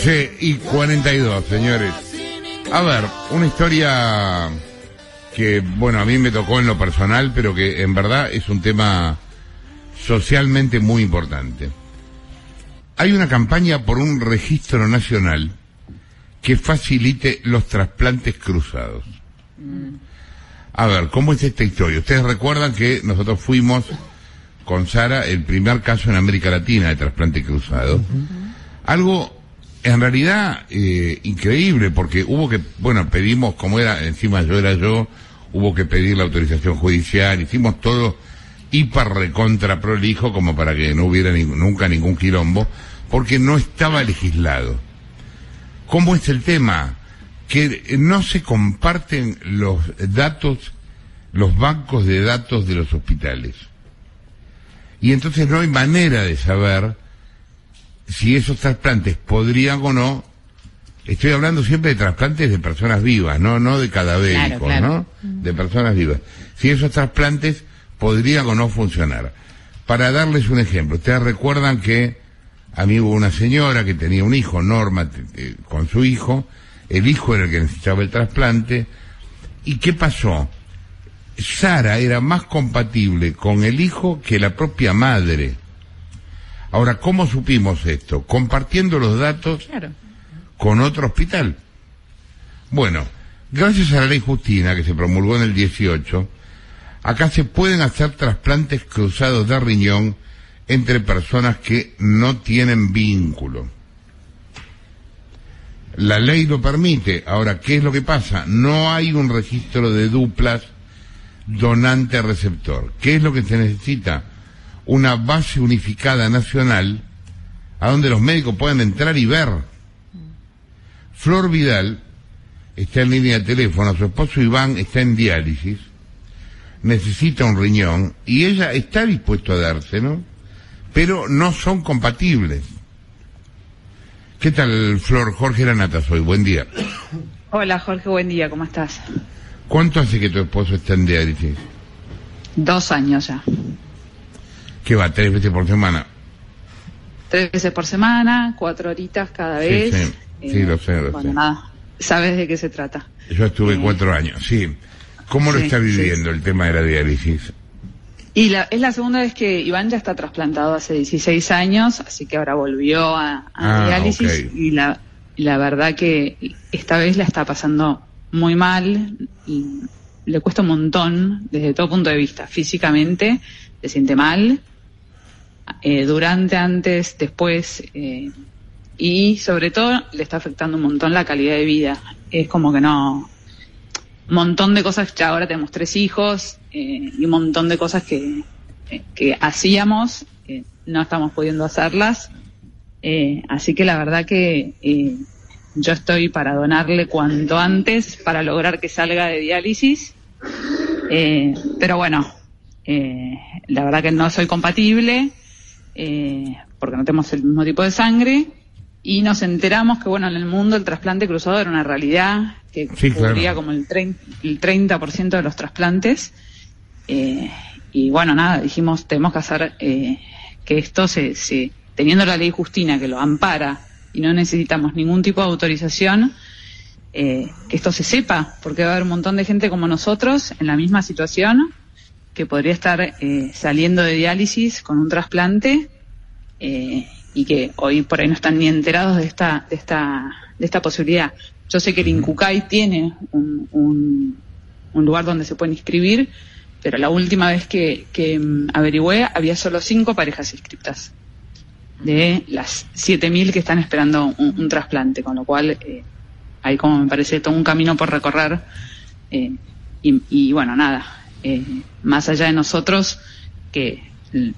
11 y 42, señores. A ver, una historia que, bueno, a mí me tocó en lo personal, pero que en verdad es un tema socialmente muy importante. Hay una campaña por un registro nacional que facilite los trasplantes cruzados. A ver, ¿cómo es esta historia? Ustedes recuerdan que nosotros fuimos con Sara el primer caso en América Latina de trasplante cruzado. Algo en realidad eh, increíble porque hubo que, bueno, pedimos, como era, encima yo era yo, hubo que pedir la autorización judicial, hicimos todo hiper recontra prolijo como para que no hubiera ni- nunca ningún quilombo, porque no estaba legislado. ¿Cómo es el tema? Que no se comparten los datos, los bancos de datos de los hospitales. Y entonces no hay manera de saber si esos trasplantes podrían o no. Estoy hablando siempre de trasplantes de personas vivas, no, no de cadavéricos, Claro, claro. ¿no? De personas vivas. Si esos trasplantes podrían o no funcionar. Para darles un ejemplo, ustedes recuerdan que a mí hubo una señora que tenía un hijo, Norma, con su hijo, el hijo era el que necesitaba el trasplante, ¿y qué pasó? Sara era más compatible con el hijo que la propia madre. Ahora, ¿cómo supimos esto? Compartiendo los datos Claro. con otro hospital. Bueno, gracias a la ley Justina que se promulgó en el 18, acá se pueden hacer trasplantes cruzados de riñón entre personas que no tienen vínculo. La ley lo permite. Ahora, ¿qué es lo que pasa? No hay un registro de duplas donante-receptor. ¿Qué es lo que se necesita? Una base unificada nacional a donde los médicos puedan entrar y ver. Flor Vidal está en línea de teléfono, su esposo Iván está en diálisis, necesita un riñón y ella está dispuesta a dárselo, pero no son compatibles. ¿Qué tal, Flor? Jorge Lanata soy, buen día. Hola Jorge, buen día, ¿cómo estás? ¿Cuánto hace que tu esposo está en diálisis? Dos años ya. ¿Qué va, tres veces por semana? Tres veces por semana, cuatro horitas cada Sí, vez. sí. Sí, lo sé, lo bueno, sé. nada, sabes de qué se trata. Yo estuve cuatro años, sí. ¿Cómo lo Sí, está viviendo el tema de la diálisis? Y la, es la segunda vez que Iván ya está trasplantado hace 16 años, así que ahora volvió a, a Ah, diálisis y la, la verdad que esta vez la está pasando muy mal y le cuesta un montón desde todo punto de vista. Físicamente se siente mal, eh, durante, antes, después eh, y sobre todo le está afectando un montón la calidad de vida. Es como que no, un montón de cosas, ya ahora tenemos tres hijos eh, y un montón de cosas que, que hacíamos, eh, no estamos pudiendo hacerlas. Así que la verdad que yo estoy para donarle cuanto antes para lograr que salga de diálisis. Pero bueno, eh, la verdad que no soy compatible eh, porque no tenemos el mismo tipo de sangre y nos enteramos que bueno en el mundo el trasplante cruzado era una realidad que Sí, claro. cubría como el, el 30% de los trasplantes eh, y bueno nada dijimos tenemos que hacer eh, que esto se, se teniendo la ley Justina que lo ampara y no necesitamos ningún tipo de autorización eh, que esto se sepa porque va a haber un montón de gente como nosotros en la misma situación que podría estar eh, saliendo de diálisis con un trasplante eh, y que hoy por ahí no están ni enterados de esta de esta de esta posibilidad. Yo sé que el Incucay tiene un, un, un lugar donde se pueden inscribir, pero la última vez que, que mm, averigüé había solo cinco parejas inscritas de las 7.000 que están esperando un, un trasplante, con lo cual eh, hay como me parece todo un camino por recorrer eh, y, y bueno, nada, eh, más allá de nosotros que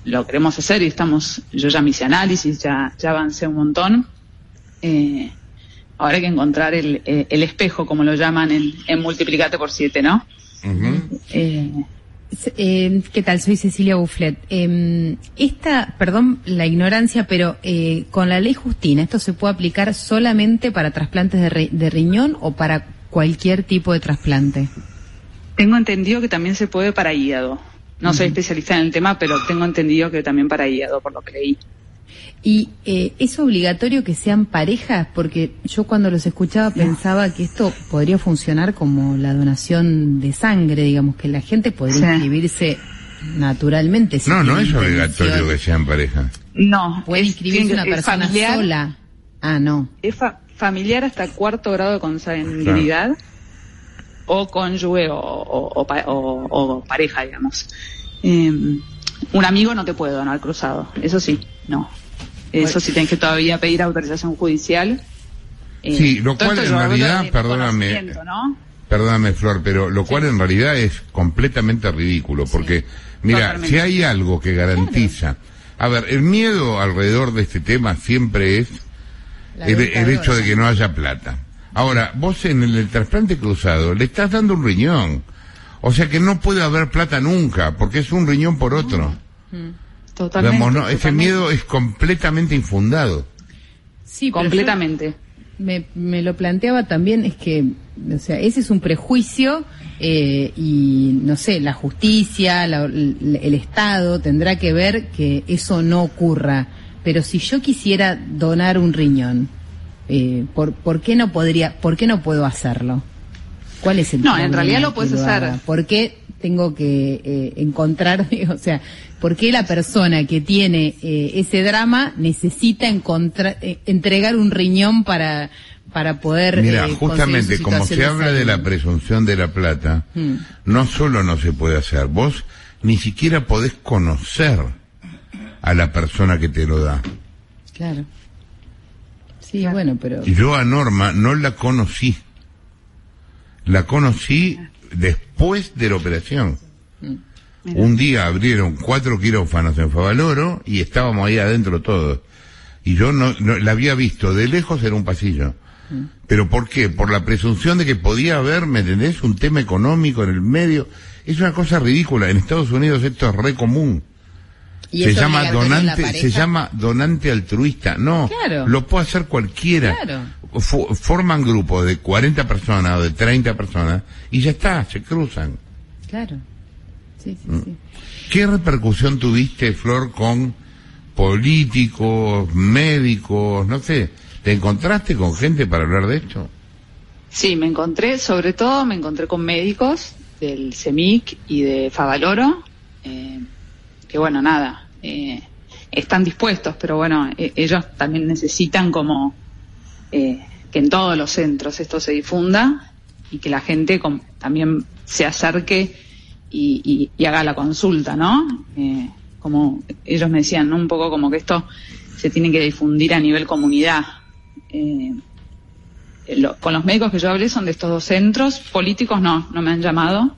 lo queremos hacer y estamos, yo ya me hice análisis, ya, ya avancé un montón, eh, ahora hay que encontrar el, eh, el espejo, como lo llaman en, en multiplicate por siete, ¿no? Eh, Eh, ¿Qué tal? Soy Cecilia Bufflet. Eh, esta, perdón la ignorancia, pero eh, con la ley Justina, ¿esto se puede aplicar solamente para trasplantes de, ri- de riñón o para cualquier tipo de trasplante? Tengo entendido que también se puede para hígado. No soy especialista en el tema, pero tengo entendido que también para hígado, por lo que leí. ¿Y eh, es obligatorio que sean parejas? Porque yo cuando los escuchaba pensaba que esto podría funcionar como la donación de sangre, digamos, que la gente podría inscribirse naturalmente. no, no es obligatorio que sean parejas. No. Puede inscribirse una persona sola. Ah, no. Es familiar hasta cuarto grado de consanguinidad o cónyuge o, o, pareja, digamos. Em, un amigo no te puede donar cruzado, eso sí, no. Eso sí tienes que todavía pedir autorización judicial. Eh, sí, lo cual en realidad, perdóname, perdóname Flor, pero lo cual en realidad es completamente ridículo, porque mira, si hay algo que garantiza, a ver, el miedo alrededor de este tema siempre es el, hecho de que no haya plata. Ahora, vos en el, trasplante cruzado le estás dando un riñón. O sea que no puede haber plata nunca, porque es un riñón por otro. Mm. Totalmente, Ese miedo es completamente infundado. Sí, completamente. Me, me, lo planteaba también, es que, o sea, ese es un prejuicio eh, y, no sé, la justicia, el Estado tendrá que ver que eso no ocurra. Pero si yo quisiera donar un riñón, eh, ¿por, ¿por qué no podría, por qué no puedo hacerlo? ¿Cuál es el No, en realidad lo puedes hacer. ¿Por qué tengo que eh, encontrar, o sea, por qué la persona que tiene eh, ese drama necesita encontrar, eh, entregar un riñón para para poder Mira, justamente como se habla de la presunción de la plata, hmm. no solo no se puede hacer, vos ni siquiera podés conocer a la persona que te lo da. Claro. Sí, bueno, pero... Yo a Norma no la conocí. La conocí después de la operación. Un día abrieron cuatro quirófanos en Favaloro y estábamos ahí adentro todos. Y yo no, la había visto de lejos en un pasillo. Mm. ¿Pero por qué? Por la presunción de que podía haber, ¿me entendés? Un tema económico en el medio. Es una cosa ridícula. En Estados Unidos esto es re común se llama donante, se llama donante altruista. No, lo puede hacer cualquiera. forman grupos de 40 personas o de 30 personas y ya está, se cruzan. Claro. Mm. ¿Qué repercusión tuviste, Flor, con políticos, médicos, no sé? ¿Te encontraste con gente para hablar de esto? Sí, me encontré, sobre todo me encontré con médicos del CEMIC y de Favaloro. Eh, que bueno, nada, eh, están dispuestos, pero bueno, e-, ellos también necesitan como eh, que en todos los centros esto se difunda y que la gente también se acerque y, haga la consulta, ¿no? Eh, como ellos me decían, un poco como que esto se tiene que difundir a nivel comunidad. con los médicos que yo hablé son de estos dos centros, políticos no, no me han llamado,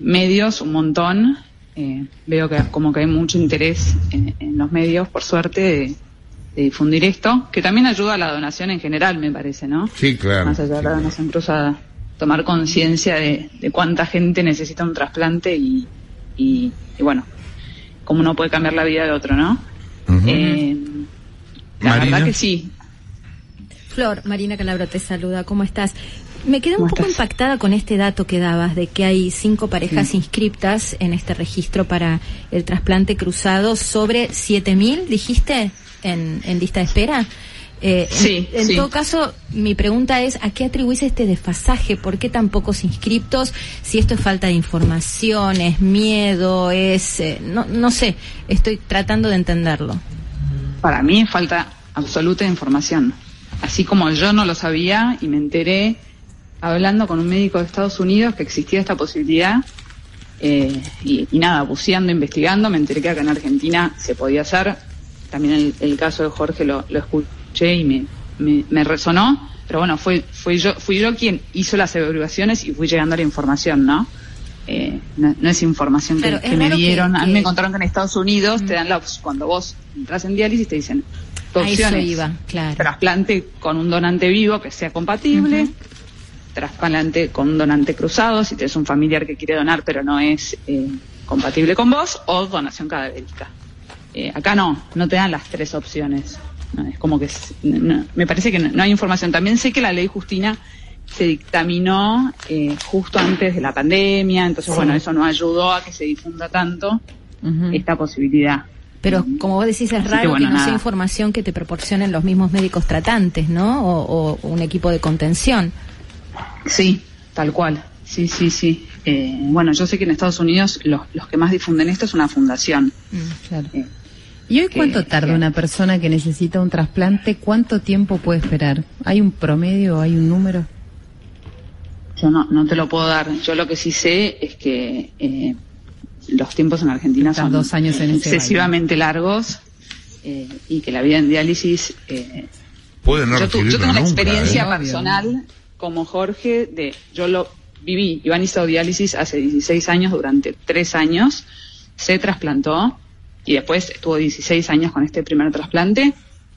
medios un montón, eh, veo que como que hay mucho interés en, los medios, por suerte, de, difundir esto, que también ayuda a la donación en general, me parece, ¿no? Sí, claro. Más allá de la donación cruzada. Tomar conciencia de, cuánta gente necesita un trasplante y, y, bueno, cómo uno puede cambiar la vida de otro, ¿no? Eh, la verdad que sí. Flor, Marina Calabro te saluda, ¿cómo estás? Me quedé un poco impactada con este dato que dabas de que hay cinco parejas inscriptas en este registro para el trasplante cruzado sobre 7.000, dijiste, en, en lista de espera. Eh, sí, en, todo caso, mi pregunta es, ¿a qué atribuís este desfasaje? ¿Por qué tan pocos inscriptos? Si esto es falta de información, es miedo, es... Eh, no, no sé, estoy tratando de entenderlo. Para mí falta absoluta de información. Así como yo no lo sabía y me enteré hablando con un médico de Estados Unidos que existía esta posibilidad eh, y, nada, buceando, investigando, me enteré que acá en Argentina se podía hacer. También el, caso de Jorge lo, escuché y me, me, resonó, pero bueno, fue, fui, yo, fui yo quien hizo las evaluaciones y fui llegando a la información, ¿no? Eh, no, es información que, me dieron. A mí me contaron que en Estados Unidos te dan la cuando vos entras en diálisis te dicen opciones. Iba, claro. Trasplante con un donante vivo que sea compatible trasplante con donante cruzado, si tienes un familiar que quiere donar pero no es eh, compatible con vos, o donación cadavérica. Eh, acá no, no te dan las tres opciones. es como que me parece que no, hay información. También sé que la ley Justina se dictaminó eh, justo antes de la pandemia, entonces bueno, eso no ayudó a que se difunda tanto esta posibilidad. Pero como vos decís, es raro que, no sea información que te proporcionen los mismos médicos tratantes, ¿no? O, un equipo de contención. Sí, tal cual. Sí, sí, sí. Eh, bueno, yo sé que en Estados Unidos los, los que más difunden esto es una fundación. Mm, claro. Eh, ¿Y hoy cuánto tarda una persona que necesita un trasplante? ¿Cuánto tiempo puede esperar? ¿Hay un promedio? ¿Hay un número? Yo no, no te lo puedo dar. Yo lo que sí sé es que eh, los tiempos en Argentina son dos años excesivamente largos eh, y que la vida en diálisis... Eh, Puede no yo, yo tengo una experiencia personal como Jorge de... Yo lo viví. Iván hizo diálisis hace 16 años, durante 3 años. Se trasplantó y después estuvo 16 años con este primer trasplante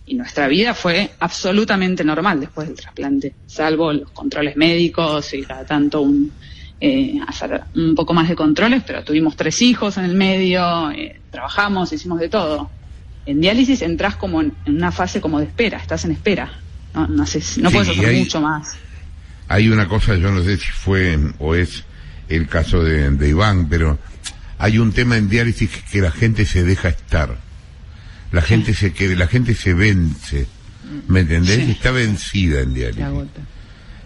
y nuestra vida fue absolutamente normal después del trasplante, salvo los controles médicos y cada tanto un, eh, hacer un poco más de controles, pero tuvimos tres hijos en el medio, eh, trabajamos, hicimos de todo. En diálisis entras como en, una fase como de espera, estás en espera, no, no, no puedes hacer mucho más. Hay una cosa, yo no sé si fue o es el caso de, de Iván, pero hay un tema en diálisis que, la gente se deja estar. La gente se que la gente se vence. ¿Me entendés? Está vencida en diálisis.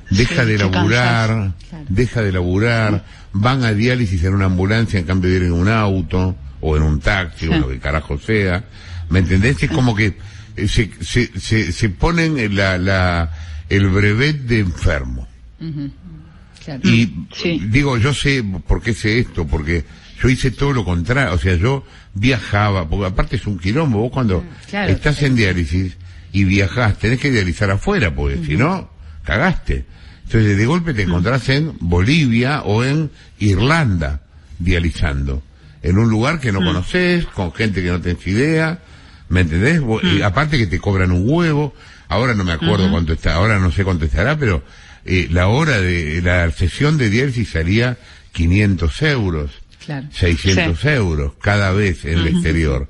Deja de laburar, deja de laburar, van a diálisis en una ambulancia en cambio de ir en un auto o en un taxi o lo que carajo sea. ¿Me entendés? Es como que eh, se, se, se, se ponen la, la, el brevet de enfermo. Y digo, yo sé por qué sé esto, porque yo hice todo lo contrario, o sea, yo viajaba, porque aparte es un quilombo, vos cuando mm, estás en diálisis y viajás, tenés que dializar afuera, porque si no, cagaste. Entonces de golpe te encontrás en Bolivia o en Irlanda dializando, en un lugar que no mm. conoces, con gente que no tenés idea, ¿me entendés? Y aparte que te cobran un huevo, ahora no me acuerdo cuánto está, ahora no sé cuánto estará, pero eh, la hora de la sesión de diálisis salía 500 euros. 600 euros cada vez en el exterior.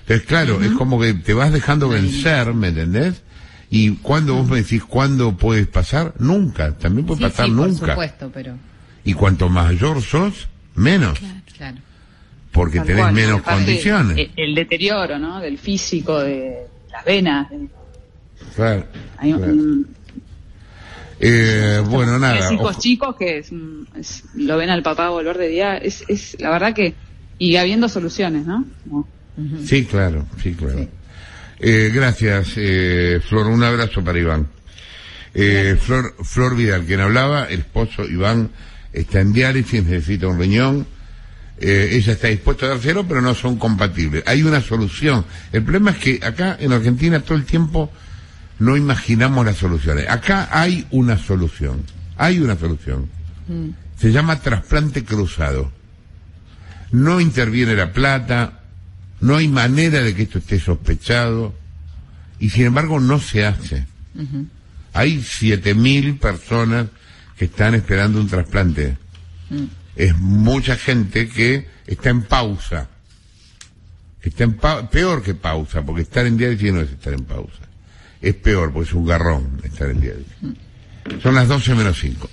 Entonces, claro, es como que te vas dejando vencer, ¿me entendés? Y cuando vos me decís cuándo puedes pasar, nunca, también puede pasar nunca. Por supuesto, pero... Y cuanto mayor sos, menos. Claro. Porque tenés menos condiciones. El, deterioro, ¿no? Del físico, de las venas. Claro. Hay un, eh, bueno, nada. hijos chicos que lo ven al papá volver de día, es, es la verdad que, y habiendo soluciones, ¿no? Sí, claro, sí, claro. Eh, gracias, eh, Flor. Un abrazo para Iván. Eh, Flor, Flor Vidal, quien hablaba, el esposo Iván está en diálisis, necesita un riñón. Eh, ella está dispuesta a dárselo, pero no son compatibles. Hay una solución. El problema es que acá en Argentina todo el tiempo no imaginamos las soluciones. Acá hay una solución, hay una solución. Mm. Se llama trasplante cruzado. No interviene la plata, no hay manera de que esto esté sospechado y sin embargo no se hace. Hay siete mil personas que están esperando un trasplante. Mm. Es mucha gente que está en pausa. Está en peor que pausa, porque estar en diálisis no es estar en pausa es peor, pues es un garrón estar en diálisis. Son las 12 menos 5.